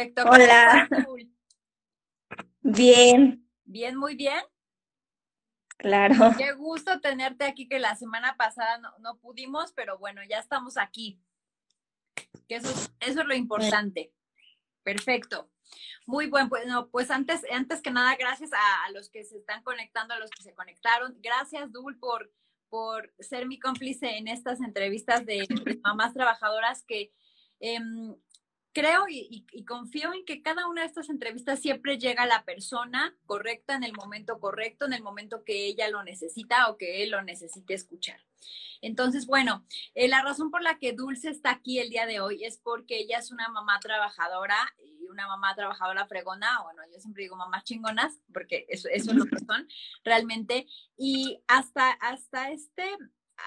Perfecto. Hola. Bien. Bien, muy bien. Claro. Qué gusto tenerte aquí, que la semana pasada no, pudimos, pero bueno, ya estamos aquí. Que eso, eso es lo importante. Perfecto. Muy buen, bueno, pues antes, antes que nada, gracias a, los que se están conectando, a los que se conectaron. Gracias, Dul, por, por ser mi cómplice en estas entrevistas de, mamás trabajadoras que em, creo y, confío en que cada una de estas entrevistas siempre llega a la persona correcta en el momento correcto, en el momento que ella lo necesita o que él lo necesite escuchar. Entonces, bueno, eh, la razón por la que Dulce está aquí el día de hoy es porque ella es una mamá trabajadora y una mamá trabajadora fregona, bueno, yo siempre digo mamás chingonas, porque eso, eso es lo que son realmente. Y hasta, hasta este,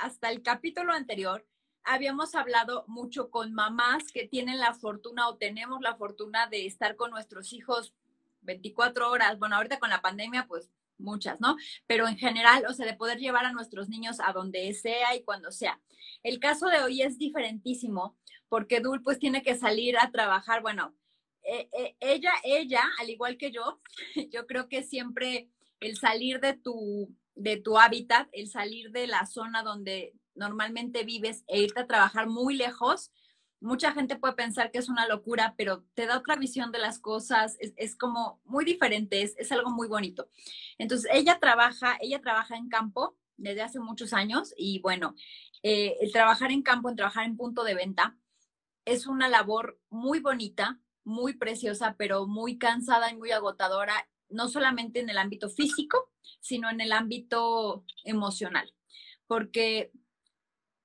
hasta el capítulo anterior, habíamos hablado mucho con mamás que tienen la fortuna o tenemos la fortuna de estar con nuestros hijos 24 horas. Bueno, ahorita con la pandemia, pues muchas, ¿no? Pero en general, o sea, de poder llevar a nuestros niños a donde sea y cuando sea. El caso de hoy es diferentísimo porque Dul pues tiene que salir a trabajar, bueno, eh, eh, ella, ella, al igual que yo, yo creo que siempre el salir de tu, de tu hábitat, el salir de la zona donde normalmente vives e irte a trabajar muy lejos, mucha gente puede pensar que es una locura, pero te da otra visión de las cosas, es, como muy diferente, es, algo muy bonito. Entonces, ella trabaja, ella trabaja en campo desde hace muchos años y bueno, eh, el trabajar en campo, en trabajar en punto de venta, es una labor muy bonita, muy preciosa, pero muy cansada y muy agotadora, no solamente en el ámbito físico, sino en el ámbito emocional, porque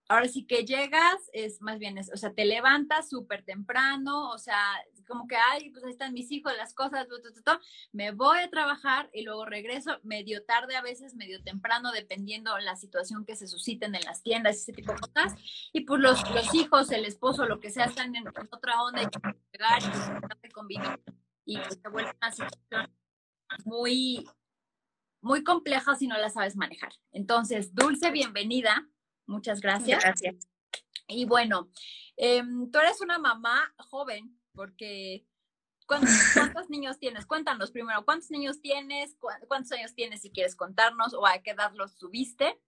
ahora sí que llegas, es más bien, o sea, te levantas súper temprano, o sea, como que, ay, pues ahí están mis hijos, las cosas, me voy a trabajar y luego regreso medio tarde a veces, medio temprano, dependiendo la situación que se susciten en las tiendas, ese tipo de cosas. Y pues los, los hijos, el esposo, lo que sea, están en otra onda y llegar y convivir y pues se vuelve una situación muy, muy compleja si no la sabes manejar. Entonces, Dulce, bienvenida. Muchas gracias. Gracias. Y bueno, em, tú eres una mamá joven, porque ¿cuántos, niños tienes? Cuéntanos primero, ¿cuántos niños tienes? ¿Cuántos años tienes si quieres contarnos o a qué edad los tuviste?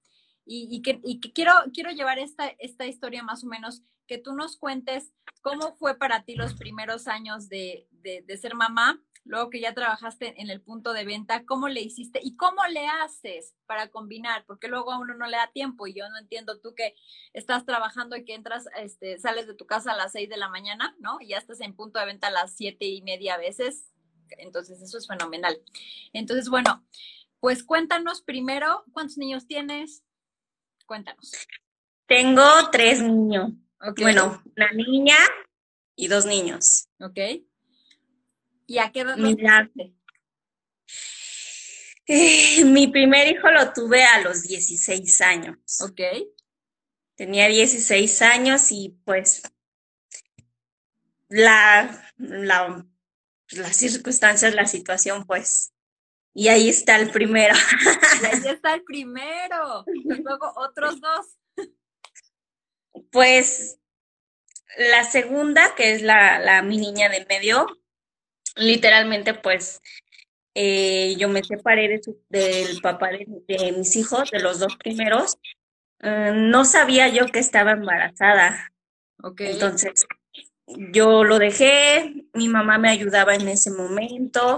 Y, que, quiero, quiero llevar esta, esta historia más o menos, que tú nos cuentes cómo fue para ti los primeros años de, de ser mamá luego que ya trabajaste en el punto de venta, ¿cómo le hiciste y cómo le haces para combinar? Porque luego a uno no le da tiempo y yo no entiendo tú que estás trabajando y que entras, este, sales de tu casa a las seis de la mañana, ¿no? Y ya estás en punto de venta a las siete y media veces. Entonces, eso es fenomenal. Entonces, bueno, pues cuéntanos primero, ¿cuántos niños tienes? Cuéntanos. Tengo tres niños. Bueno, una niña y dos niños. Ok. ¿Y a qué edad eh, mi primer hijo lo tuve a los 16 años. Ok. Tenía 16 años y pues la, la, las circunstancias, la situación, pues. Y ahí está el primero. Y ahí está el primero. Y luego otros dos. Pues la segunda, que es la, la mi niña de medio, literalmente pues eh, yo me separé del papá de, mis hijos, de los dos primeros. Eh, no sabía yo que estaba embarazada. Okay. Entonces, yo lo dejé, mi mamá me ayudaba en ese momento,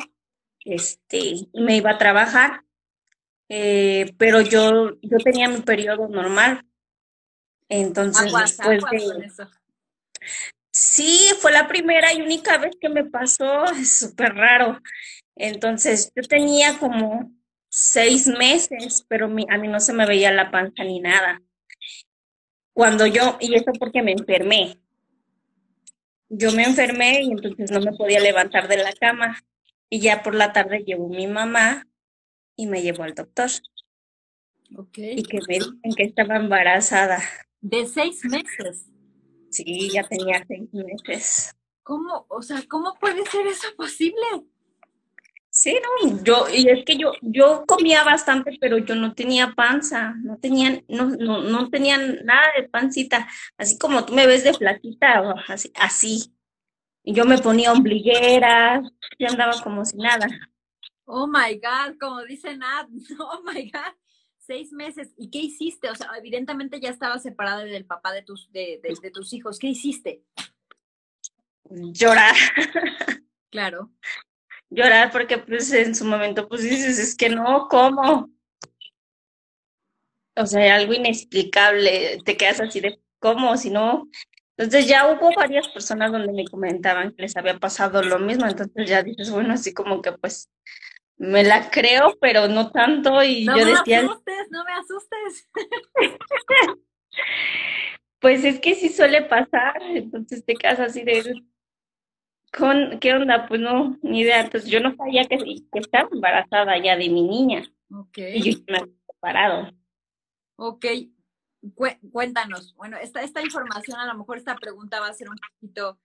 este, me iba a trabajar, eh, pero yo, yo tenía mi periodo normal. Entonces, después de... Sí, fue la primera y única vez que me pasó, es súper raro. Entonces, yo tenía como seis meses, pero a mí no se me veía la panza ni nada. Cuando yo, y eso porque me enfermé. Yo me enfermé y entonces no me podía levantar de la cama. Y ya por la tarde llegó mi mamá y me llevó al doctor. Okay. Y que me dicen que estaba embarazada. De seis meses. Sí, ya tenía seis meses. ¿Cómo, o sea, cómo puede ser eso posible? Sí, no, yo, y es que yo, yo comía bastante, pero yo no tenía panza, no tenía, no, no, no tenía nada de pancita, así como tú me ves de flaquita, así, así. Y yo me ponía ombligueras, y andaba como si nada. Oh my God, como dice Nat, oh my God, seis meses. ¿Y qué hiciste? O sea, evidentemente ya estaba separada del papá de tus, de, de, tus hijos. ¿Qué hiciste? Llorar. Claro. Llorar porque pues en su momento pues dices, es que no, ¿cómo? O sea, algo inexplicable, te quedas así de, ¿cómo? Si no, entonces ya hubo varias personas donde me comentaban que les había pasado lo mismo, entonces ya dices, bueno, así como que pues me la creo, pero no tanto y no yo me decía... asustes, no me asustes. pues es que sí suele pasar, entonces te quedas así de... ¿Con, ¿Qué onda? Pues no, ni idea. Entonces yo no sabía que, que estaba embarazada ya de mi niña. Ok. Y yo me había separado. Ok, cuéntanos, bueno, esta, esta información, a lo mejor esta pregunta va a ser un poquito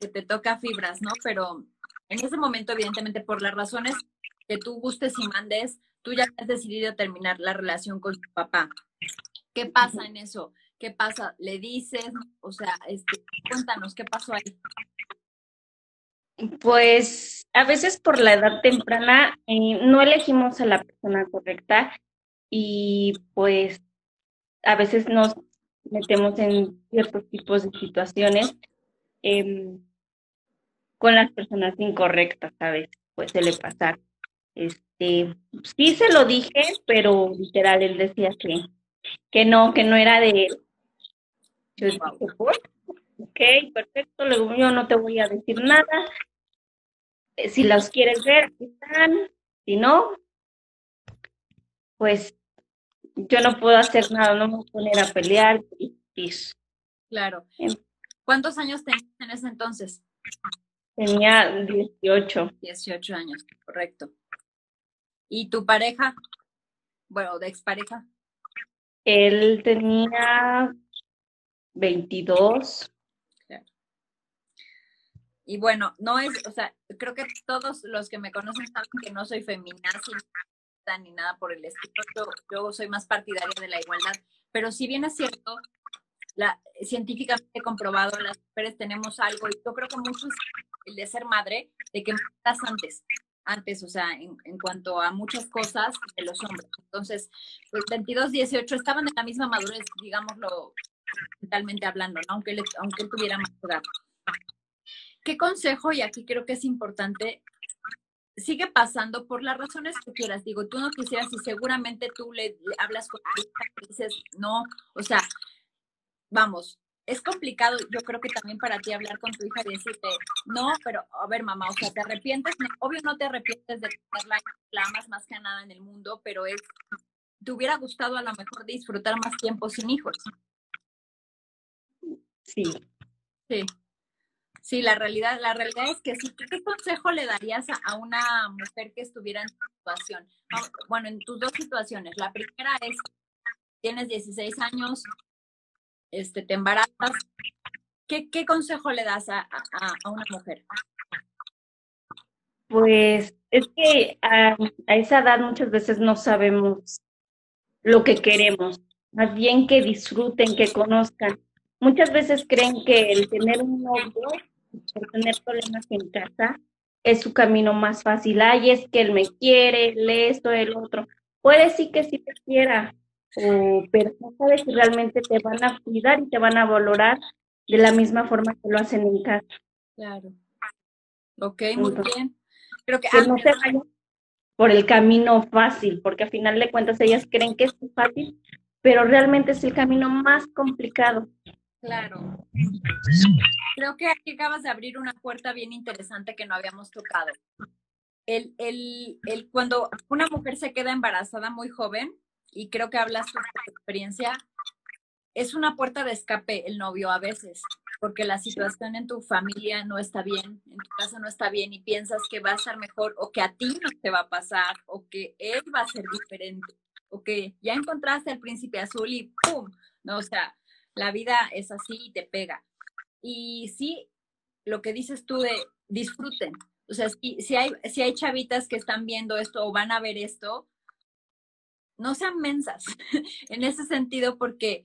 que te toca fibras, ¿no? Pero en ese momento, evidentemente, por las razones que tú gustes y mandes, tú ya has decidido terminar la relación con tu papá. ¿Qué pasa en eso? ¿Qué pasa? ¿Le dices? O sea, este, cuéntanos, ¿qué pasó ahí? Pues a veces por la edad temprana eh, no elegimos a la persona correcta y pues a veces nos metemos en ciertos tipos de situaciones em, con las personas incorrectas, a veces pues suele pasar. Este, sí se lo dije, pero literal él decía que, que no, que no era de él. Yo dije, ok, perfecto, luego yo no te voy a decir nada. Eh, si los quieres ver, aquí están. Si no, pues yo no puedo hacer nada, no me voy a poner a pelear. Y, claro. ¿Cuántos años tenías en ese entonces? Tenía 18. 18 años, correcto. ¿Y tu pareja? Bueno, de expareja. Él tenía 22. Claro. Y bueno, no es, o sea, creo que todos los que me conocen saben que no soy feminazi ni nada por el estilo. Yo, soy más partidaria de la igualdad. Pero si bien es cierto, la, científicamente comprobado, las mujeres tenemos algo, y yo creo que mucho es el de ser madre, de que estás antes, antes, o sea, en, en, cuanto a muchas cosas de los hombres. Entonces, pues 22, 18 estaban en la misma madurez, digámoslo mentalmente hablando, aunque, él, aunque él tuviera más edad. ¿Qué consejo, y aquí creo que es importante, sigue pasando por las razones que quieras. Digo, tú no quisieras y seguramente tú le, hablas con tu y dices, no, o sea, vamos, es complicado, yo creo que también para ti hablar con tu hija y decirte, no, pero a ver, mamá, o sea, te arrepientes, obvio no te arrepientes de tenerla, la amas más que nada en el mundo, pero es, te hubiera gustado a lo mejor disfrutar más tiempo sin hijos. Sí. Sí. Sí, la realidad, la realidad es que sí. ¿Qué consejo le darías a, una mujer que estuviera en tu situación? Bueno, en tus dos situaciones. La primera es, tienes 16 años, este, te embarazas. ¿Qué, consejo le das a, a, una mujer? Pues es que a, a esa edad muchas veces no sabemos lo que queremos. Más bien que disfruten, que conozcan. Muchas veces creen que el tener un novio por tener problemas en casa, es su camino más fácil. Ay, es que él me quiere, él esto, el otro. Puede sí que sí te quiera, pero no sabes si realmente te van a cuidar y te van a valorar de la misma forma que lo hacen en casa. Claro. Ok, muy bien. Creo que, no se vayan por el camino fácil, porque al final de cuentas ellas creen que es fácil, pero realmente es el camino más complicado. Claro. Creo que aquí acabas de abrir una puerta bien interesante que no habíamos tocado. El, el, el, cuando una mujer se queda embarazada muy joven, y creo que hablas de tu experiencia, es una puerta de escape el novio a veces, porque la situación en tu familia no está bien, en tu casa no está bien y piensas que va a ser mejor o que a ti no te va a pasar o que él va a ser diferente o que ya encontraste al príncipe azul y ¡pum! No, o sea, la vida es así y te pega. Y sí, lo que dices tú de disfruten. O sea, si, si, hay, si hay chavitas que están viendo esto o van a ver esto, no sean mensas en ese sentido porque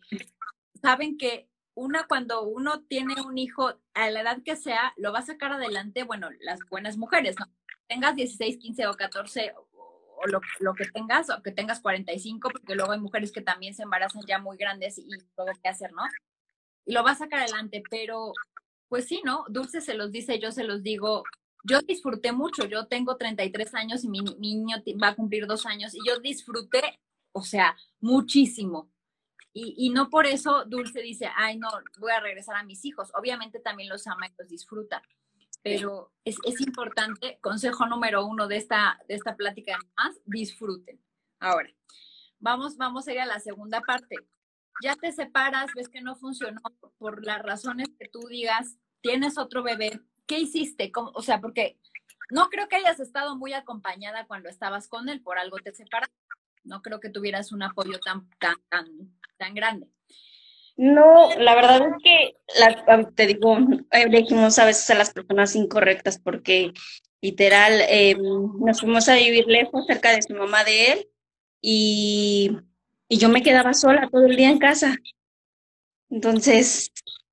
saben que una cuando uno tiene un hijo a la edad que sea, lo va a sacar adelante, bueno, las buenas mujeres, ¿no? Tengas 16, 15 o 14 o lo, que tengas, o que tengas 45, porque luego hay mujeres que también se embarazan ya muy grandes y todo que hacer, ¿no? Y lo va a sacar adelante, pero pues sí, ¿no? Dulce se los dice, yo se los digo. Yo disfruté mucho, yo tengo 33 años y mi niño va a cumplir dos años y yo disfruté, o sea, muchísimo. Y, no por eso Dulce dice, ay, no, voy a regresar a mis hijos. Obviamente también los ama y los disfruta. Pero es, importante, consejo número uno de esta, de esta plática más, disfruten. Ahora, vamos, vamos a ir a la segunda parte. Ya te separas, ves que no funcionó por las razones que tú digas, tienes otro bebé, ¿qué hiciste? O sea, porque no creo que hayas estado muy acompañada cuando estabas con él, por algo te separas. No creo que tuvieras un apoyo tan, tan, tan, tan grande. No, la verdad es que, te digo, elegimos a veces a las personas incorrectas porque literal eh, nos fuimos a vivir lejos, cerca de su mamá de él, y, y yo me quedaba sola todo el día en casa. Entonces,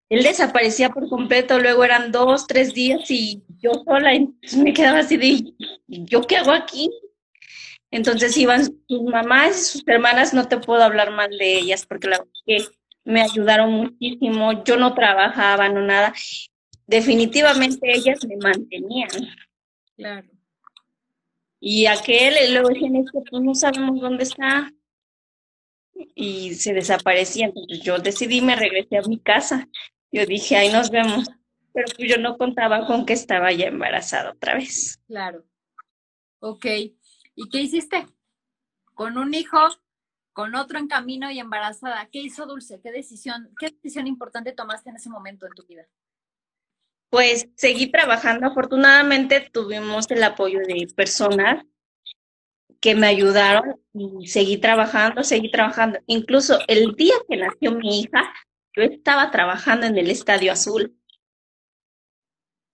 él desaparecía por completo, luego eran dos, tres días y yo sola, entonces me quedaba así de, ¿yo qué hago aquí? Entonces iban sus mamás y sus hermanas, no te puedo hablar mal de ellas porque la que me ayudaron muchísimo, yo no trabajaba, no nada. Definitivamente ellas me mantenían. Claro. Y aquel, luego decían, es que pues no sabemos dónde está. Y se desaparecía. Entonces yo decidí, me regresé a mi casa. Yo dije, ahí nos vemos. Pero pues yo no contaba con que estaba ya embarazada otra vez. Claro. Ok. ¿Y qué hiciste? Con un hijo, con otro en camino y embarazada. ¿Qué hizo Dulce? ¿Qué decisión, qué decisión importante tomaste en ese momento en tu vida? Pues seguí trabajando. Afortunadamente tuvimos el apoyo de personas que me ayudaron y seguí trabajando, seguí trabajando. Incluso el día que nació mi hija, yo estaba trabajando en el Estadio Azul.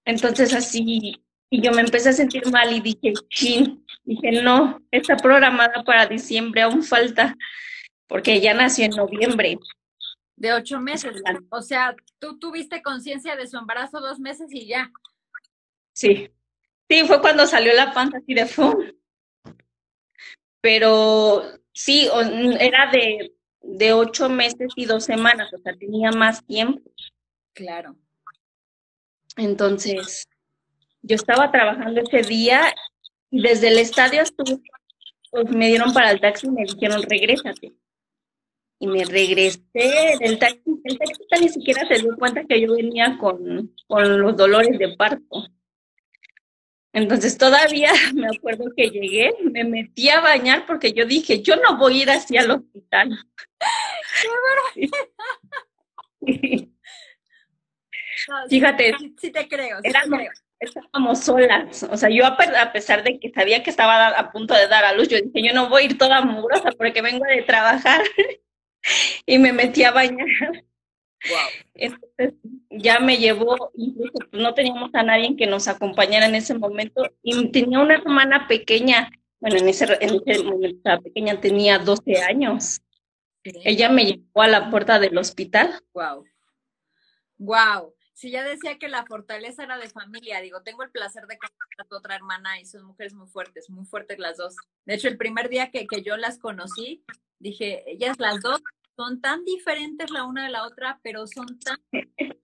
Entonces así y yo me empecé a sentir mal y dije, chin, dije, no, está programada para diciembre, aún falta, porque ya nació en noviembre. De ocho meses. O sea, tú tuviste conciencia de su embarazo dos meses y ya. Sí. Sí, fue cuando salió la panza así de fum. Pero sí, era de, de ocho meses y dos semanas, o sea, tenía más tiempo. Claro. Entonces, yo estaba trabajando ese día y desde el estadio estuve, pues me dieron para el taxi y me dijeron, regrésate. Y me regresé del taxi. El taxista ni siquiera se dio cuenta que yo venía con, con los dolores de parto. Entonces todavía me acuerdo que llegué, me metí a bañar porque yo dije, yo no voy a ir hacia el hospital. Fíjate. Sí, te creo, sí te creo estábamos solas. O sea, yo a pesar de que sabía que estaba a punto de dar a luz, yo dije, yo no voy a ir toda mugrosa porque vengo de trabajar. y me metí a bañar. Entonces ya me llevó, incluso pues, no teníamos a nadie que nos acompañara en ese momento y tenía una hermana pequeña, bueno, en ese, en ese momento la pequeña tenía 12 años. Ella me llevó a la puerta del hospital. Wow. Wow si ya decía que la fortaleza era de familia, digo, tengo el placer de conocer a tu otra hermana y son mujeres muy fuertes, muy fuertes las dos. De hecho, el primer día que, que yo las conocí, dije, ellas las dos son tan diferentes la una de la otra, pero son tan,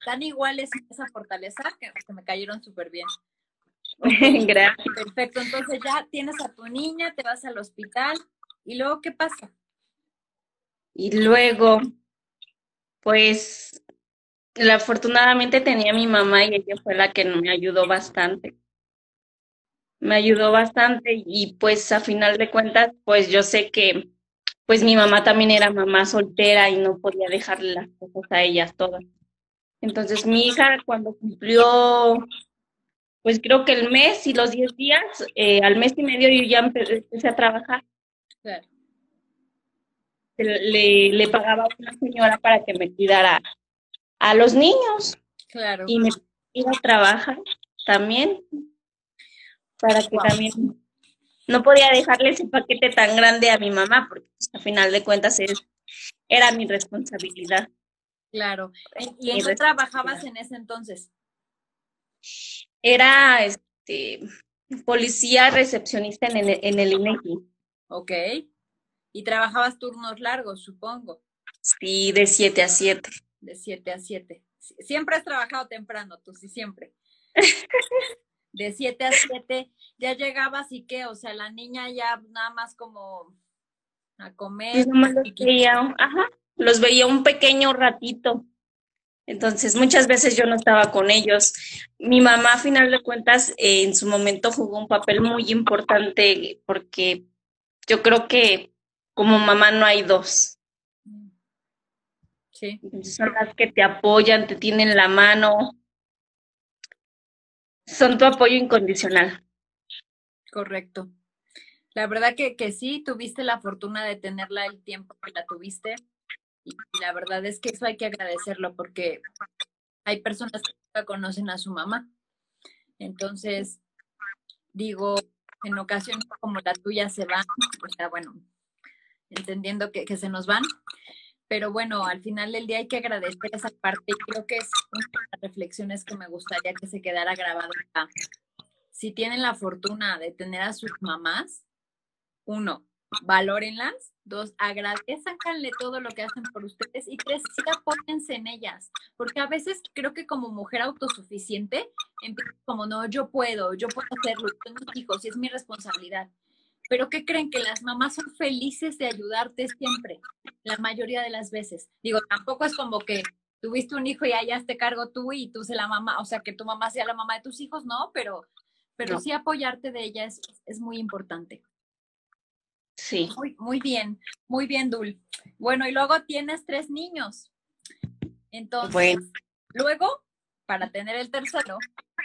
tan iguales en esa fortaleza que, me cayeron súper bien. Gracias. Perfecto, entonces ya tienes a tu niña, te vas al hospital y luego, ¿qué pasa? Y luego, pues afortunadamente tenía a mi mamá y ella fue la que me ayudó bastante. Me ayudó bastante y pues a final de cuentas, pues yo sé que pues mi mamá también era mamá soltera y no podía dejarle las cosas a ellas todas. Entonces mi hija cuando cumplió, pues creo que el mes y los diez días, eh, al mes y medio yo ya empecé, a trabajar. Le, le pagaba a una señora para que me cuidara a los niños. Claro. Y me iba a trabajar también para que también no podía dejarle ese paquete tan grande a mi mamá porque pues, a final de cuentas era mi responsabilidad. Claro. ¿Y en qué trabajabas en ese entonces? Era este policía recepcionista en el, en el INEGI. Ok. Y trabajabas turnos largos, supongo. Sí, de 7 a 7. De 7 a 7. Siempre has trabajado temprano, tú sí, siempre. de 7 a 7, ya llegabas y qué, o sea, la niña ya nada más como a comer. los veía, ajá, los veía un pequeño ratito. Entonces, muchas veces yo no estaba con ellos. Mi mamá, a final de cuentas, en su momento jugó un papel muy importante porque yo creo que como mamá no hay dos. Sí. son las que te apoyan, te tienen la mano, son tu apoyo incondicional. Correcto. La verdad que, que sí, tuviste la fortuna de tenerla el tiempo que la tuviste y la verdad es que eso hay que agradecerlo porque hay personas que nunca conocen a su mamá. Entonces, digo, en ocasiones como la tuya se van, o sea, bueno, entendiendo que, que se nos van, pero bueno, al final del día hay que agradecer esa parte y creo que es una de las reflexiones que me gustaría que se quedara grabado acá. Si tienen la fortuna de tener a sus mamás, uno, valórenlas, dos, agradezcanle todo lo que hacen por ustedes y tres, sí apóyense en ellas, porque a veces creo que como mujer autosuficiente, como no, yo puedo, yo puedo hacerlo, tengo hijos y es mi responsabilidad. Pero ¿qué creen? Que las mamás son felices de ayudarte siempre, la mayoría de las veces. Digo, tampoco es como que tuviste un hijo y allá te cargo tú y tú se la mamá, o sea, que tu mamá sea la mamá de tus hijos, no, pero, pero sí apoyarte de ella es, es muy importante. Sí. Muy, muy bien, muy bien, Dul. Bueno, y luego tienes tres niños. Entonces, luego, para tener el tercero,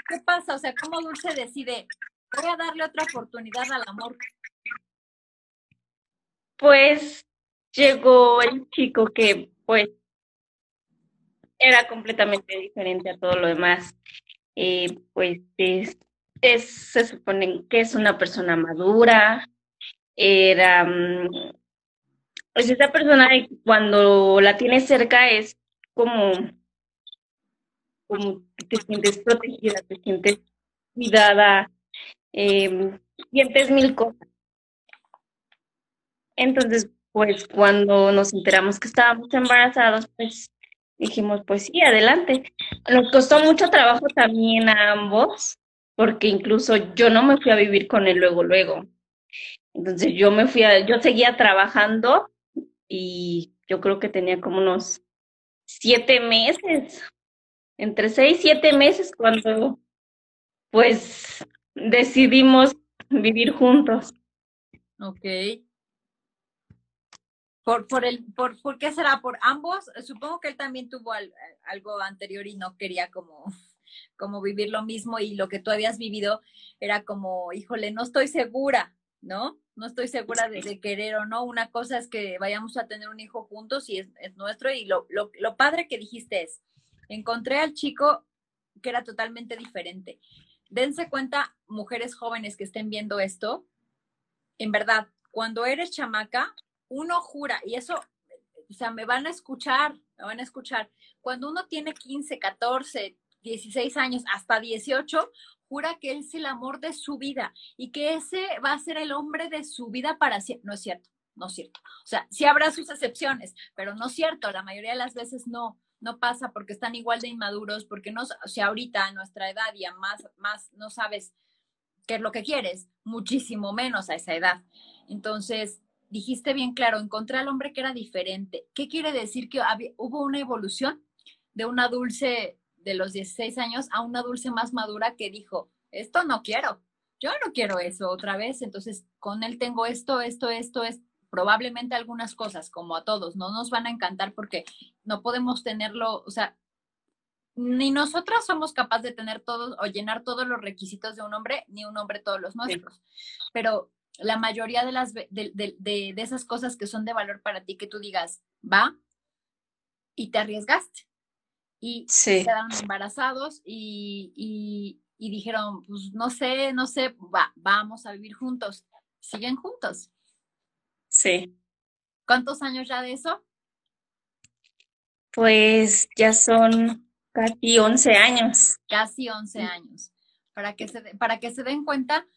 ¿qué pasa? O sea, ¿cómo Dulce decide, voy a darle otra oportunidad al amor? Pues llegó el chico que pues era completamente diferente a todo lo demás. Eh, pues es, se supone que es una persona madura, era mm, pues esa persona cuando la tienes cerca es como, como te sientes protegida, te sientes cuidada, eh, sientes mil cosas. Entonces, pues cuando nos enteramos que estábamos embarazados, pues dijimos, pues sí, adelante. Nos costó mucho trabajo también a ambos, porque incluso yo no me fui a vivir con él luego, luego. Entonces yo me fui a, yo seguía trabajando y yo creo que tenía como unos siete meses, entre seis, siete meses cuando pues decidimos vivir juntos. Ok. Por, por, el, por, ¿Por qué será? ¿Por ambos? Supongo que él también tuvo algo anterior y no quería como, como vivir lo mismo y lo que tú habías vivido era como, híjole, no estoy segura, ¿no? No estoy segura de, querer o no. Una cosa es que vayamos a tener un hijo juntos y es, es nuestro y lo, lo, lo padre que dijiste es, encontré al chico que era totalmente diferente. Dense cuenta, mujeres jóvenes que estén viendo esto, en verdad, cuando eres chamaca, uno jura, y eso, o sea, me van a escuchar, me van a escuchar, cuando uno tiene 15, 14, 16 años, hasta 18, jura que él es el amor de su vida y que ese va a ser el hombre de su vida para siempre. No es cierto, no es cierto. O sea, sí habrá sus excepciones, pero no es cierto, la mayoría de las veces no, no pasa porque están igual de inmaduros, porque no, o sea, ahorita a nuestra edad y a más, más no sabes qué es lo que quieres, muchísimo menos a esa edad. Entonces, dijiste bien claro, encontré al hombre que era diferente. ¿Qué quiere decir que hubo una evolución de una dulce de los 16 años a una dulce más madura que dijo, esto no quiero, yo no quiero eso otra vez, entonces con él tengo esto, esto, esto, es probablemente algunas cosas, como a todos, no nos van a encantar porque no podemos tenerlo, o sea, ni nosotras somos capaces de tener todos o llenar todos los requisitos de un hombre, ni un hombre todos los nuestros. Pero la mayoría de, las, de, de, esas cosas que son de valor para ti, que tú digas, va, y te arriesgaste. Y quedaron embarazados y, y, y, dijeron, pues no sé, no sé, va, vamos a vivir juntos. ¿Siguen juntos? Sí. ¿Cuántos años ya de eso? Pues ya son casi 11 años. Casi 11 años. Para que se, para que se den cuenta,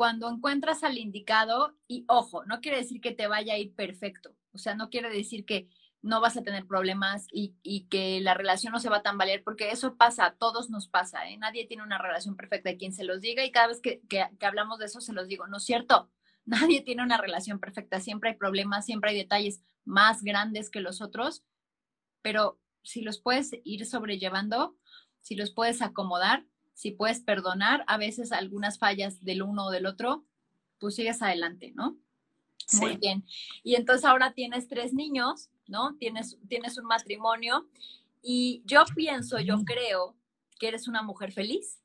cuando encuentras al indicado, y ojo, no quiere decir que te vaya a ir perfecto, o sea, no quiere decir que no vas a tener problemas y, que la relación no se va a tambalear, porque eso pasa, a todos nos pasa, ¿eh? nadie tiene una relación perfecta, quien se los diga y cada vez que, que, hablamos de eso se los digo, no es cierto, nadie tiene una relación perfecta, siempre hay problemas, siempre hay detalles más grandes que los otros, pero si los puedes ir sobrellevando, si los puedes acomodar, si puedes perdonar a veces algunas fallas del uno o del otro, pues sigues adelante, ¿no? Muy bien. Y entonces ahora tienes tres niños, ¿no? Tienes, tienes un matrimonio y yo pienso, yo creo que eres una mujer feliz.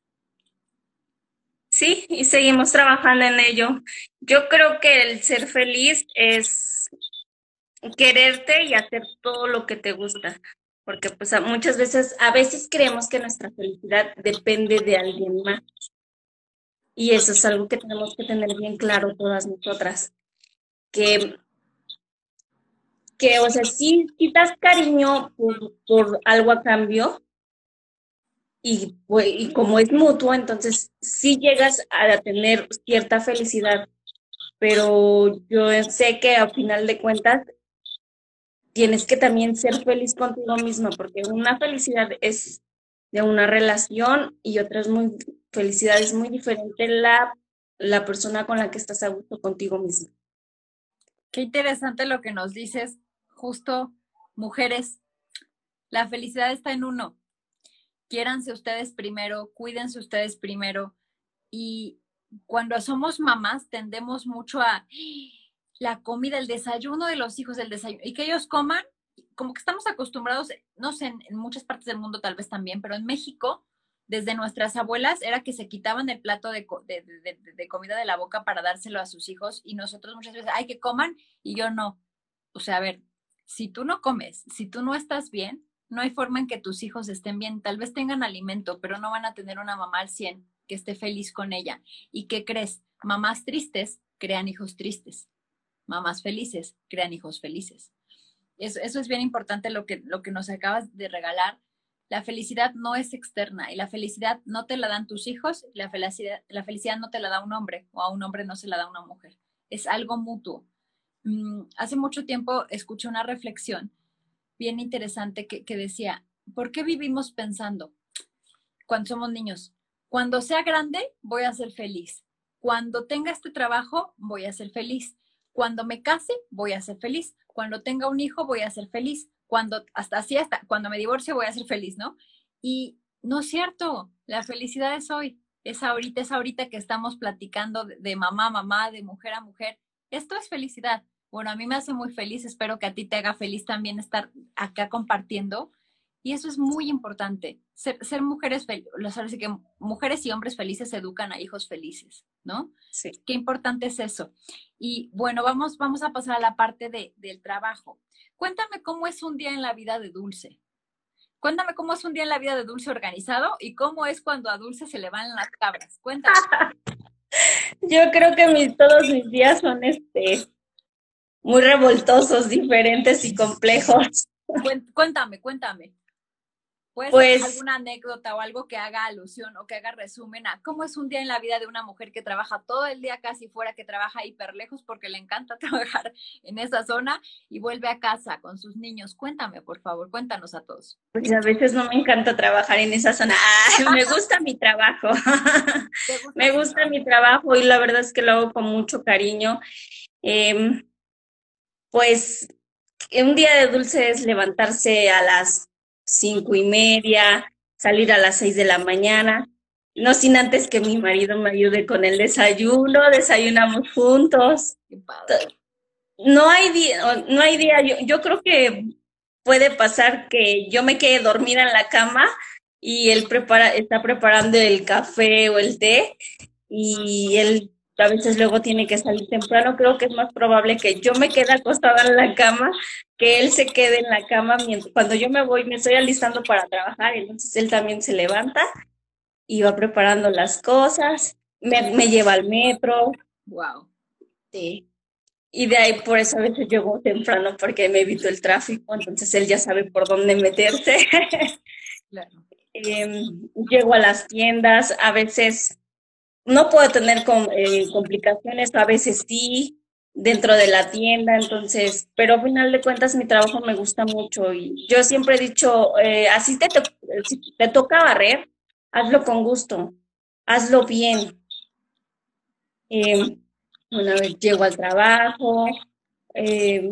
Sí, y seguimos trabajando en ello. Yo creo que el ser feliz es quererte y hacer todo lo que te gusta, porque pues muchas veces, a veces creemos que nuestra felicidad depende de alguien más. Y eso es algo que tenemos que tener bien claro todas nosotras que, que o sea, sí, quitas cariño por, algo a cambio, y, pues, y, como es mutuo, entonces sí llegas a tener cierta felicidad, pero yo sé que a final de cuentas tienes que también ser feliz contigo mismo, porque una felicidad es de una relación y otra es muy, felicidad es muy diferente la, la persona con la que estás a gusto contigo mismo. Qué interesante lo que nos dices, justo mujeres. La felicidad está en uno. Quiéranse ustedes primero, cuídense ustedes primero. Y cuando somos mamás tendemos mucho a la comida, el desayuno de los hijos, el desayuno, y que ellos coman, como que estamos acostumbrados, no sé, en muchas partes del mundo tal vez también, pero en México desde nuestras abuelas era que se quitaban el plato de, comida de la boca para dárselo a sus hijos y nosotros muchas veces, ay, que coman y yo no. O sea, a ver, si tú no comes, si tú no estás bien, no hay forma en que tus hijos estén bien. Tal vez tengan alimento, pero no van a tener una mamá al 100 que esté feliz con ella. ¿Y qué crees? Mamás tristes crean hijos tristes. Mamás felices crean hijos felices. Eso, eso es bien importante lo que, lo que nos acabas de regalar la felicidad no es externa y la felicidad no te la dan tus hijos, la felicidad, la felicidad no te la da un hombre o a un hombre no se la da una mujer. Es algo mutuo. Mm, hace mucho tiempo escuché una reflexión bien interesante que, que decía, ¿por qué vivimos pensando cuando somos niños? Cuando sea grande voy a ser feliz. Cuando tenga este trabajo voy a ser feliz. Cuando me case voy a ser feliz. Cuando tenga un hijo voy a ser feliz cuando, hasta así, hasta cuando me divorcio voy a ser feliz, ¿no? Y no es cierto, la felicidad es hoy, es ahorita, es ahorita que estamos platicando de, mamá a mamá, de mujer a mujer. Esto es felicidad. Bueno, a mí me hace muy feliz, espero que a ti te haga feliz también estar acá compartiendo. Y eso es muy importante. Ser, ser mujeres, felices, que mujeres y hombres felices educan a hijos felices, ¿no? Sí. Qué importante es eso. Y bueno, vamos, vamos a pasar a la parte de, del trabajo. Cuéntame cómo es un día en la vida de Dulce. Cuéntame cómo es un día en la vida de Dulce organizado y cómo es cuando a Dulce se le van las cabras. Cuéntame. Yo creo que todos mis días son este muy revoltosos, diferentes y complejos. Cuéntame, cuéntame. ¿Puedes pues, alguna anécdota o algo que haga alusión o que haga resumen a cómo es un día en la vida de una mujer que trabaja todo el día casi fuera, que trabaja hiper lejos porque le encanta trabajar en esa zona y vuelve a casa con sus niños? Cuéntame, por favor, cuéntanos a todos. Pues a veces no me encanta trabajar en esa zona. me gusta mi trabajo. me gusta mi trabajo y la verdad es que lo hago con mucho cariño. Em, pues un día de dulce es levantarse a las cinco y media, salir a las seis de la mañana, no sin antes que mi marido me ayude con el desayuno, desayunamos juntos. No hay día, no hay día, yo, yo creo que puede pasar que yo me quede dormida en la cama y él prepara, está preparando el café o el té y él a veces luego tiene que salir temprano, creo que es más probable que yo me quede acostada en la cama, que él se quede en la cama mientras, cuando yo me voy, me estoy alistando para trabajar, entonces él también se levanta y va preparando las cosas, me, me lleva al metro. Wow. Sí. Y de ahí por eso a veces llego temprano porque me evito el tráfico, entonces él ya sabe por dónde meterse. Em, llego a las tiendas, a veces no puedo tener eh, complicaciones, a veces sí, dentro de la tienda, entonces, pero al final de cuentas mi trabajo me gusta mucho y yo siempre he dicho, eh, así te, si te toca barrer, hazlo con gusto, hazlo bien. Eh, una vez llego al trabajo, eh,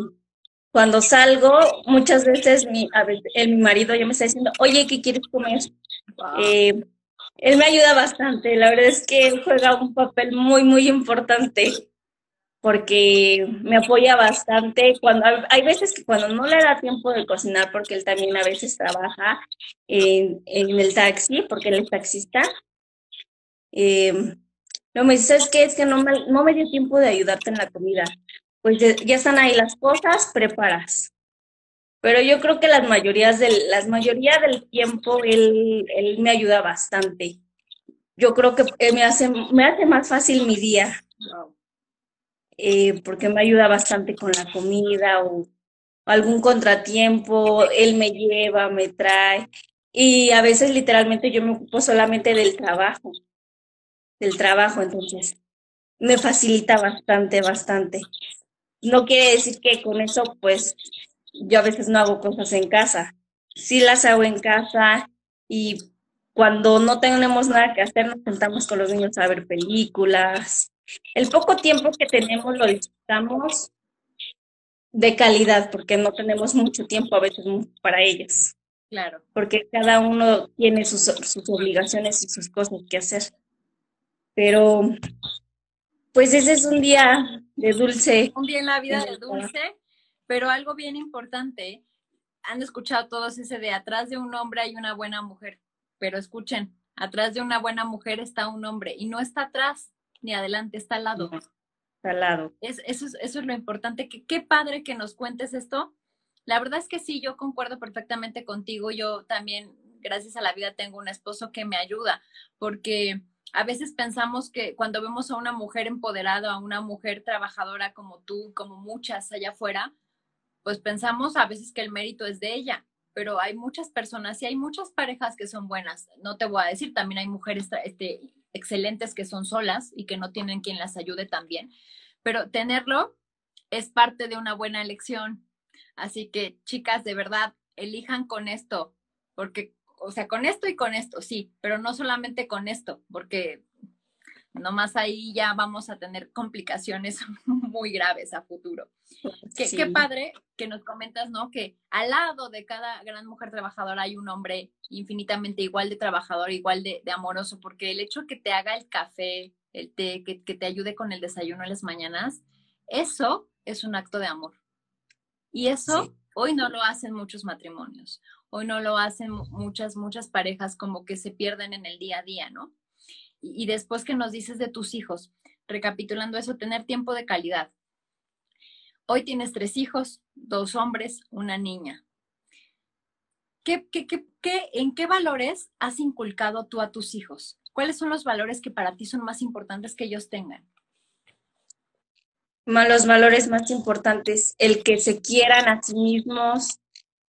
cuando salgo, muchas veces mi, a mi marido ya me está diciendo, oye, ¿qué quieres comer? Eh, él me ayuda bastante, la verdad es que juega un papel muy, muy importante porque me apoya bastante. Cuando hay veces que cuando no le da tiempo de cocinar, porque él también a veces trabaja en, en el taxi, porque él es taxista, eh, no me dice, ¿sabes qué? Es que no me, no me dio tiempo de ayudarte en la comida. Pues ya, están ahí las cosas, preparas. Pero yo creo que las mayorías del, las mayoría del tiempo él, él me ayuda bastante. Yo creo que me hace, me hace más fácil mi día. Eh, porque me ayuda bastante con la comida o algún contratiempo, él me lleva, me trae. Y a veces literalmente yo me ocupo solamente del trabajo del trabajo, entonces me facilita bastante, bastante. No quiere decir que con eso, pues, yo a veces no hago cosas en casa. Sí las hago en casa y cuando no tenemos nada que hacer, nos sentamos con los niños a ver películas. El poco tiempo que tenemos lo disfrutamos de calidad, porque no tenemos mucho tiempo a veces para ellos. Claro. Porque cada uno tiene sus, sus obligaciones y sus cosas que hacer. Pero, pues ese es un día de dulce. Un día en la vida de dulce, pero algo bien importante, han escuchado todos ese de atrás de un hombre hay una buena mujer, pero escuchen, atrás de una buena mujer está un hombre y no está atrás ni adelante, está al lado. está al lado. Es, eso, es, eso es lo importante, que qué padre que nos cuentes esto. La verdad es que sí, yo concuerdo perfectamente contigo. Yo también, gracias a la vida, tengo un esposo que me ayuda, porque a veces pensamos que cuando vemos a una mujer empoderada, a una mujer trabajadora como tú, como muchas allá afuera, pues pensamos a veces que el mérito es de ella, pero hay muchas personas y hay muchas parejas que son buenas. No te voy a decir, también hay mujeres este, excelentes que son solas y que no tienen quien las ayude también, pero tenerlo es parte de una buena elección. Así que, chicas, de verdad, elijan con esto, porque o sea, con esto y con esto, sí, pero no solamente con esto, porque nomás ahí ya vamos a tener complicaciones muy graves a futuro. Qué, qué, padre que nos comentas, ¿no? Que al lado de cada gran mujer trabajadora hay un hombre infinitamente igual de trabajador, igual de, amoroso, porque el hecho que te haga el café, el té, que, te ayude con el desayuno en las mañanas, eso es un acto de amor. Y eso hoy no lo hacen muchos matrimonios. Hoy no lo hacen muchas, muchas parejas como que se pierden en el día a día, ¿no? Y, después que nos dices de tus hijos, recapitulando eso, tener tiempo de calidad. Hoy tienes tres hijos, dos hombres, una niña. ¿Qué, qué, qué, en qué valores has inculcado tú a tus hijos? ¿Cuáles son los valores que para ti son más importantes que ellos tengan? Los valores más importantes, el que se quieran a sí mismos,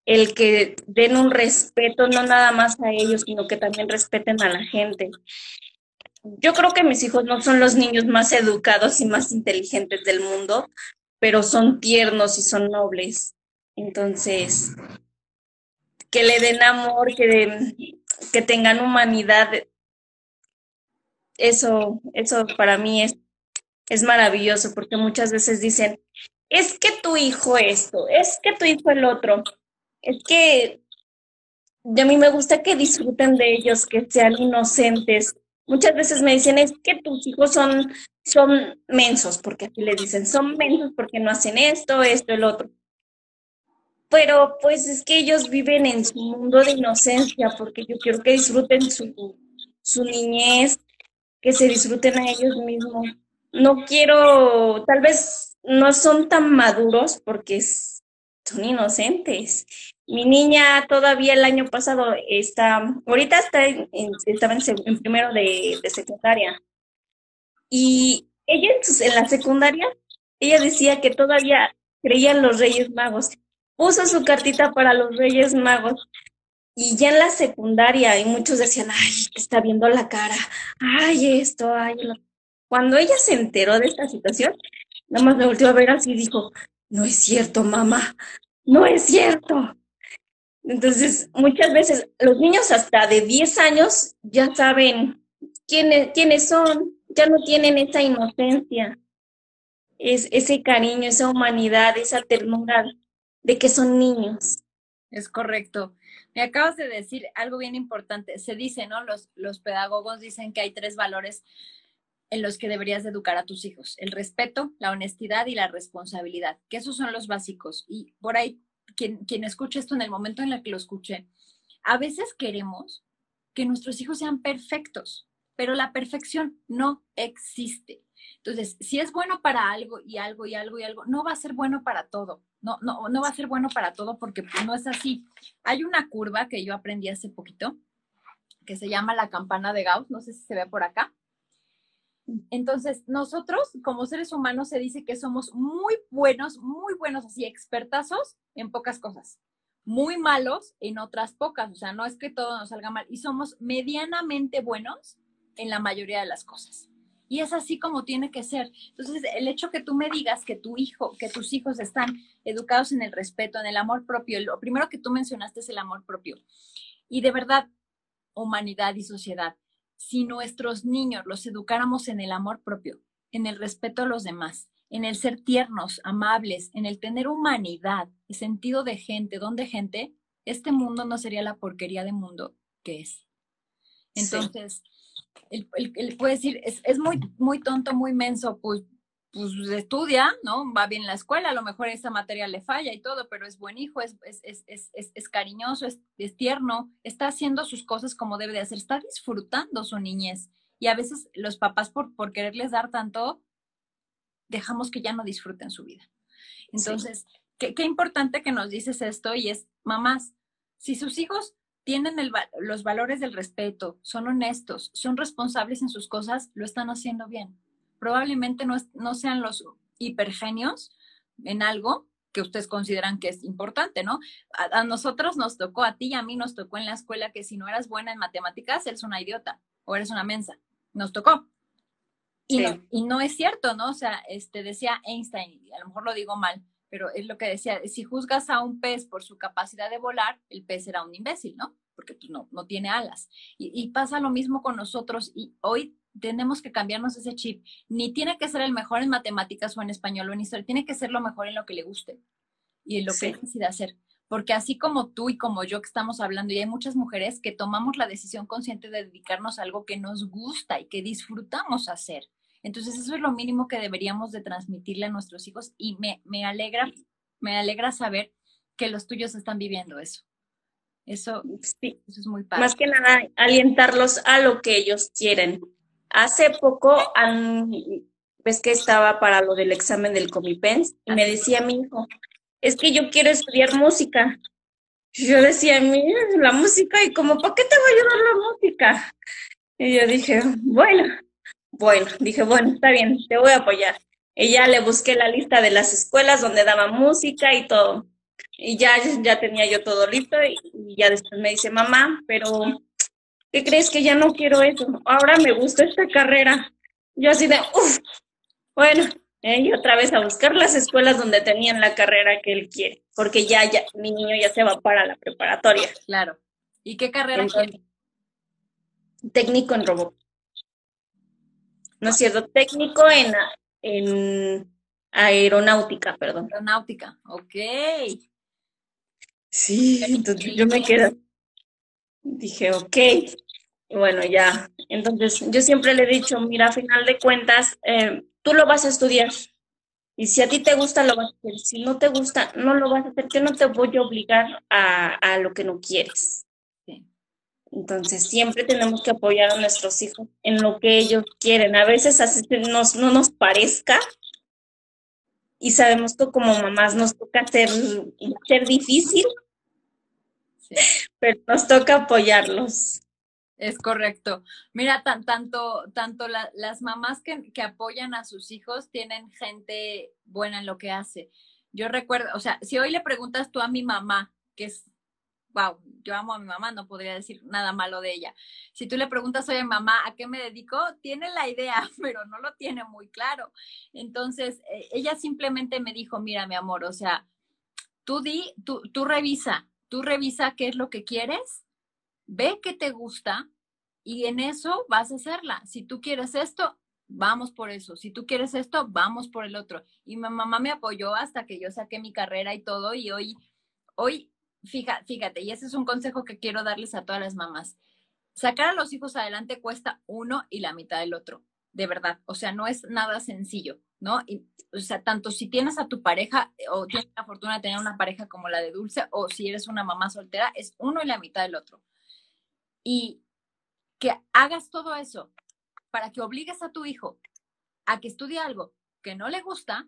el que den un respeto no nada más a ellos, sino que también respeten a la gente. Yo creo que mis hijos no son los niños más educados y más inteligentes del mundo, pero son tiernos y son nobles. Entonces, que le den amor, que, que tengan humanidad, eso, eso para mí es, es maravilloso, porque muchas veces dicen, es que tu hijo esto, es que tu hijo el otro es que a mí me gusta que disfruten de ellos, que sean inocentes. Muchas veces me dicen, es que tus hijos son, son mensos, porque aquí le dicen, son mensos porque no hacen esto, esto, el otro. Pero pues es que ellos viven en su mundo de inocencia, porque yo quiero que disfruten su, su niñez, que se disfruten a ellos mismos. No quiero, tal vez no son tan maduros porque son inocentes mi niña todavía el año pasado está, ahorita está en, estaba en, primero de, secundaria. Y ella en la secundaria ella decía que todavía creían los Reyes Magos. Puso su cartita para los Reyes Magos. Y ya en la secundaria, y muchos decían, ay, está viendo la cara, ay, esto, ay, lo... Cuando ella se enteró de esta situación, nada más me volteó a ver así y dijo, no es cierto, mamá, no es cierto. Entonces, muchas veces los niños hasta de 10 años ya saben quiénes, quiénes son, ya no tienen esa inocencia, es, ese cariño, esa humanidad, esa ternura de que son niños. Es correcto. Me acabas de decir algo bien importante. Se dice, ¿no? Los, los pedagogos dicen que hay tres valores en los que deberías educar a tus hijos. El respeto, la honestidad y la responsabilidad, que esos son los básicos. Y por ahí, quien, quien escuche esto en el momento en el que lo escuche, a veces queremos que nuestros hijos sean perfectos, pero la perfección no existe. Entonces, si es bueno para algo y algo y algo y algo, no va a ser bueno para todo. No, no, no va a ser bueno para todo porque no es así. Hay una curva que yo aprendí hace poquito que se llama la campana de Gauss, no sé si se ve por acá. Entonces, nosotros como seres humanos se dice que somos muy buenos, muy buenos, así expertazos en pocas cosas, muy malos en otras pocas, o sea, no es que todo nos salga mal, y somos medianamente buenos en la mayoría de las cosas. Y es así como tiene que ser. Entonces, el hecho que tú me digas que tu hijo, que tus hijos están educados en el respeto, en el amor propio, lo primero que tú mencionaste es el amor propio. Y de verdad, humanidad y sociedad, si nuestros niños los educáramos en el amor propio, en el respeto a los demás, en el ser tiernos, amables, en el tener humanidad y sentido de gente, don de gente, este mundo no sería la porquería de mundo que es. Entonces, él, puede decir, es, muy, muy tonto, muy menso, pues, pues estudia, ¿no? Va bien en la escuela, a lo mejor esa materia le falla y todo, pero es buen hijo, es, es, cariñoso, es, tierno, está haciendo sus cosas como debe de hacer, está disfrutando su niñez. Y a veces los papás, por, por quererles dar tanto, dejamos que ya no disfruten su vida. Entonces, qué, qué importante que nos dices esto y es, mamás, si sus hijos tienen los valores del respeto, son honestos, son responsables en sus cosas, lo están haciendo bien. Probablemente no, no sean los hipergenios en algo que ustedes consideran que es importante, ¿no? A, nosotros nos tocó, a ti y a mí nos tocó en la escuela que si no eras buena en matemáticas, eres una idiota o eres una mensa. Nos tocó. Y, no, y no es cierto, ¿no? O sea, este, decía Einstein, y a lo mejor lo digo mal, pero es lo que decía, si juzgas a un pez por su capacidad de volar, el pez será un imbécil, ¿no? Porque pues, no, no tiene alas. Y, pasa lo mismo con nosotros y hoy tenemos que cambiarnos ese chip. Ni tiene que ser el mejor en matemáticas o en español o en historia, tiene que ser lo mejor en lo que le guste y en lo que decida hacer. Porque así como tú y como yo que estamos hablando, y hay muchas mujeres que tomamos la decisión consciente de dedicarnos a algo que nos gusta y que disfrutamos hacer. Entonces eso es lo mínimo que deberíamos de transmitirle a nuestros hijos y me, me alegra, me alegra saber que los tuyos están viviendo eso. Eso, sí. eso es muy padre. Más que nada, alientarlos a lo que ellos quieren. Hace poco, ves que estaba para lo del examen del Comipens y me decía mi hijo, es que yo quiero estudiar música. Yo decía, mira, la música, y como, ¿para qué te va a ayudar la música? Y yo dije, bueno, bueno, dije, bueno, está bien, te voy a apoyar. Y ya le busqué la lista de las escuelas donde daba música y todo. Y ya, ya tenía yo todo listo y, ya después me dice, mamá, pero ¿qué crees que ya no quiero eso? Ahora me gusta esta carrera. Yo así de, uff, bueno, eh, y otra vez a buscar las escuelas donde tenían la carrera que él quiere, porque ya, ya, mi niño ya se va para la preparatoria. Claro. ¿Y qué carrera quiere? Técnico en robot. ¿no es cierto? Técnico en, en aeronáutica, perdón. Aeronáutica, ok. Sí, entonces yo me quedé, dije, ok, bueno, ya. Entonces yo siempre le he dicho, mira, a final de cuentas, eh, tú lo vas a estudiar. Y si a ti te gusta, lo vas a hacer. Si no te gusta, no lo vas a hacer. Yo no te voy a obligar a, a lo que no quieres. Entonces, siempre tenemos que apoyar a nuestros hijos en lo que ellos quieren. A veces así nos, no nos parezca y sabemos que como mamás nos toca ser, ser difícil, pero nos toca apoyarlos. Es correcto. Mira, tanto, tanto las mamás que, que, apoyan a sus hijos tienen gente buena en lo que hace. Yo recuerdo, o sea, si hoy le preguntas tú a mi mamá, que es, wow, yo amo a mi mamá, no podría decir nada malo de ella. Si tú le preguntas, oye, mamá, ¿a qué me dedico? Tiene la idea, pero no lo tiene muy claro. Entonces, eh, ella simplemente me dijo, mira, mi amor, o sea, tú di, tú, tú revisa, tú revisa qué es lo que quieres, ve qué te gusta y en eso vas a hacerla. Si tú quieres esto, vamos por eso. Si tú quieres esto, vamos por el otro. Y mi mamá me apoyó hasta que yo saqué mi carrera y todo. Y hoy, hoy, fíjate, fíjate, y ese es un consejo que quiero darles a todas las mamás. Sacar a los hijos adelante cuesta uno y la mitad del otro, de verdad. O sea, no es nada sencillo, ¿no? Y, o sea, tanto si tienes a tu pareja o tienes la fortuna de tener una pareja como la de Dulce, o si eres una mamá soltera, es uno y la mitad del otro. Y que hagas todo eso para que obligues a tu hijo a que estudie algo que no le gusta,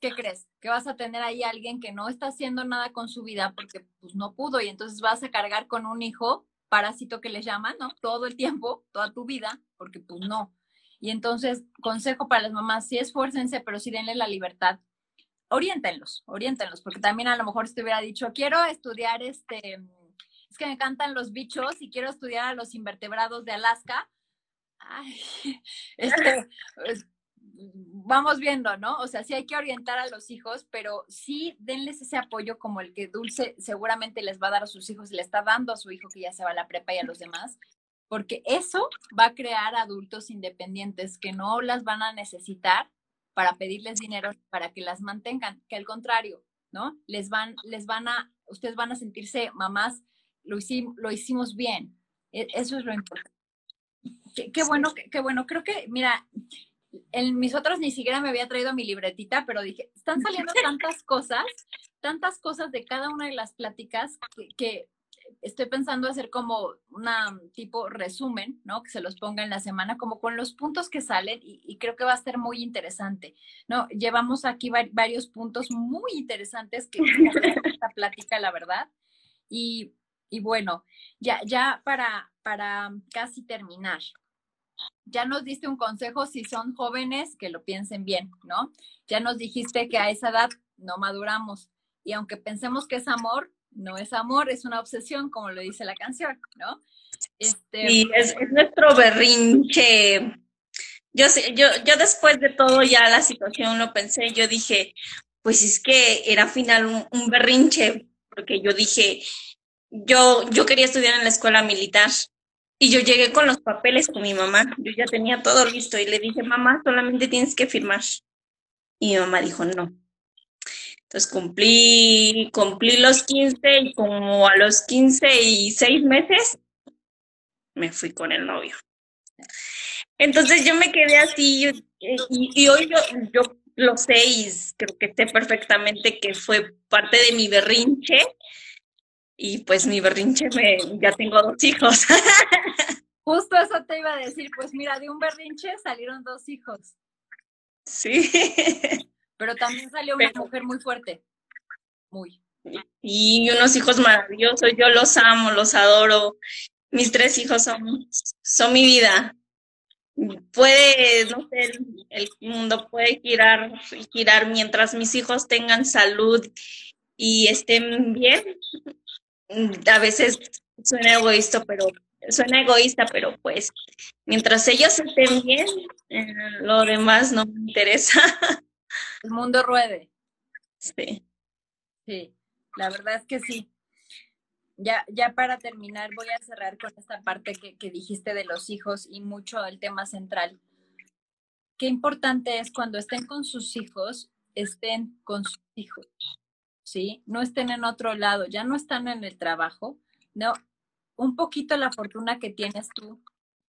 ¿qué crees? Que vas a tener ahí a alguien que no está haciendo nada con su vida porque pues no pudo y entonces vas a cargar con un hijo parásito que les llaman, ¿no? Todo el tiempo, toda tu vida, porque pues no. Y entonces, consejo para las mamás, sí esfuércense, pero sí denle la libertad. Oriéntenlos, oriéntenlos, porque también a lo mejor si te hubiera dicho, quiero estudiar este es que me encantan los bichos y quiero estudiar a los invertebrados de Alaska. Ay, este, vamos viendo, ¿no? O sea, sí hay que orientar a los hijos, pero sí denles ese apoyo como el que Dulce seguramente les va a dar a sus hijos le está dando a su hijo que ya se va a la prepa y a los demás, porque eso va a crear adultos independientes que no las van a necesitar para pedirles dinero para que las mantengan, que al contrario, ¿no? Les van, les van a, ustedes van a sentirse mamás lo, hicimos, lo hicimos bien. E, eso es lo importante. Qué, bueno, qué, bueno. Creo que, mira, en mis otros ni siquiera me había traído mi libretita, pero dije, están saliendo tantas cosas, tantas cosas de cada una de las pláticas que, estoy pensando hacer como una tipo resumen, ¿no? Que se los ponga en la semana, como con los puntos que salen y, creo que va a ser muy interesante, ¿no? Llevamos aquí varios puntos muy interesantes que esta plática, la verdad. Y y bueno, ya, ya para, para casi terminar, ya nos diste un consejo si son jóvenes que lo piensen bien, ¿no? Ya nos dijiste que a esa edad no maduramos y aunque pensemos que es amor, no es amor, es una obsesión, como lo dice la canción, ¿no? Este, sí, es, nuestro berrinche. Yo, yo, yo después de todo ya la situación lo pensé, yo dije, pues es que era final un berrinche, porque yo dije, yo, yo quería estudiar en la escuela militar y yo llegué con los papeles con mi mamá. Yo ya tenía todo listo y le dije, mamá, solamente tienes que firmar. Y mi mamá dijo, no. Entonces cumplí, cumplí los 15 y como a los 15 y 6 meses me fui con el novio. Entonces yo me quedé así y, hoy yo, yo lo sé y creo que sé perfectamente que fue parte de mi berrinche y pues mi berrinche me, ya tengo dos hijos. Justo eso te iba a decir, pues mira, de un berrinche salieron dos hijos. Sí. Pero también salió una mujer muy fuerte. Muy. Y unos hijos maravillosos, yo los amo, los adoro. Mis tres hijos son, son mi vida. Puede, no sé, el mundo puede girar, girar mientras mis hijos tengan salud y estén bien, a veces suena egoísta, pero suena egoísta, pero pues mientras ellos estén bien, eh, lo demás no me interesa. El mundo ruede. Sí. Sí, la verdad es que sí. Ya, ya para terminar, voy a cerrar con esta parte que, que dijiste de los hijos y mucho el tema central. Qué importante es cuando estén con sus hijos, estén con sus hijos. ¿sí? No estén en otro lado, ya no están en el trabajo, no, un poquito la fortuna que tienes tú,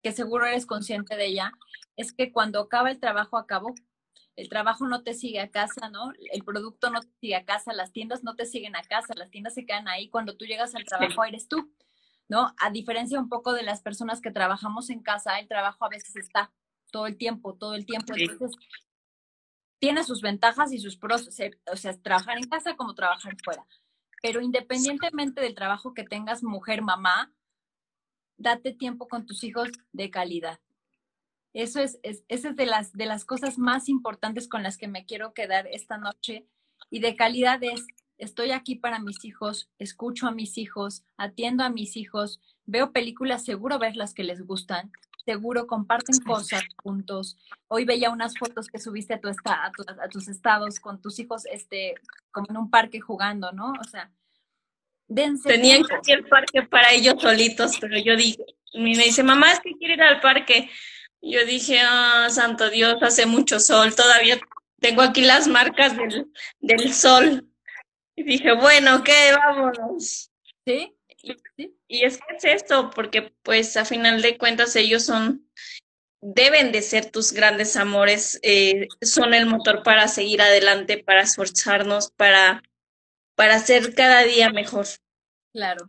que seguro eres consciente de ella, es que cuando acaba el trabajo, acabó. El trabajo no te sigue a casa, ¿no? El producto no te sigue a casa, las tiendas no te siguen a casa, las tiendas se quedan ahí. Cuando tú llegas al trabajo, eres tú, ¿no? A diferencia un poco de las personas que trabajamos en casa, el trabajo a veces está todo el tiempo, todo el tiempo. Entonces, tiene sus ventajas y sus pros, o sea, trabajar en casa como trabajar fuera. Pero independientemente del trabajo que tengas mujer, mamá, date tiempo con tus hijos de calidad. Eso es, es, esa es de las, de las cosas más importantes con las que me quiero quedar esta noche. Y de calidad es, estoy aquí para mis hijos, escucho a mis hijos, atiendo a mis hijos, veo películas, seguro ver las que les gustan, seguro comparten cosas juntos. Hoy veía unas fotos que subiste a, tu a, a, tus estados con tus hijos, este, como en un parque jugando, ¿no? O sea, dense. Tenían al parque para ellos solitos, pero yo dije, me dice, mamá, es que quiero ir al parque. Yo dije, ah, santo Dios, hace mucho sol, todavía tengo aquí las marcas del, del sol. Y dije, bueno, ¿qué? Vámonos. ¿Sí? Y, es que es esto, porque pues a final de cuentas ellos son, deben de ser tus grandes amores, eh, son el motor para seguir adelante, para esforzarnos, para, para ser cada día mejor. Claro.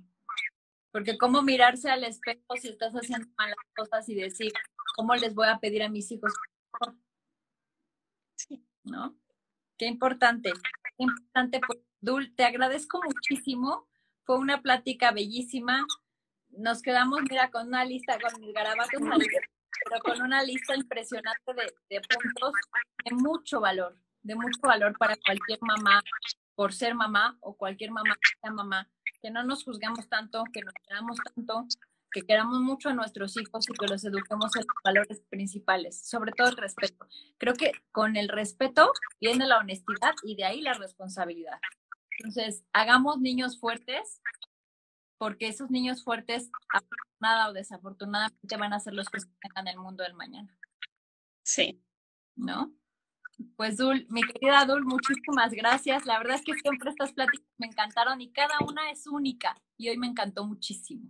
Porque cómo mirarse al espejo si estás haciendo malas cosas y decir, ¿cómo les voy a pedir a mis hijos? ¿No? Qué importante. Qué importante. Pues, Dul, te agradezco muchísimo fue una plática bellísima. Nos quedamos, mira, con una lista, con mis garabatos, pero con una lista impresionante de, puntos de mucho valor, de mucho valor para cualquier mamá, por ser mamá o cualquier mamá que sea mamá, que no nos juzgamos tanto, que nos queramos tanto, que queramos mucho a nuestros hijos y que los eduquemos en los valores principales, sobre todo el respeto. Creo que con el respeto viene la honestidad y de ahí la responsabilidad. Entonces, hagamos niños fuertes, porque esos niños fuertes, afortunada o desafortunadamente, van a ser los que tengan el mundo del mañana. Sí. ¿No? Pues Dul, mi querida Dul, muchísimas gracias. La verdad es que siempre estas pláticas me encantaron y cada una es única y hoy me encantó muchísimo.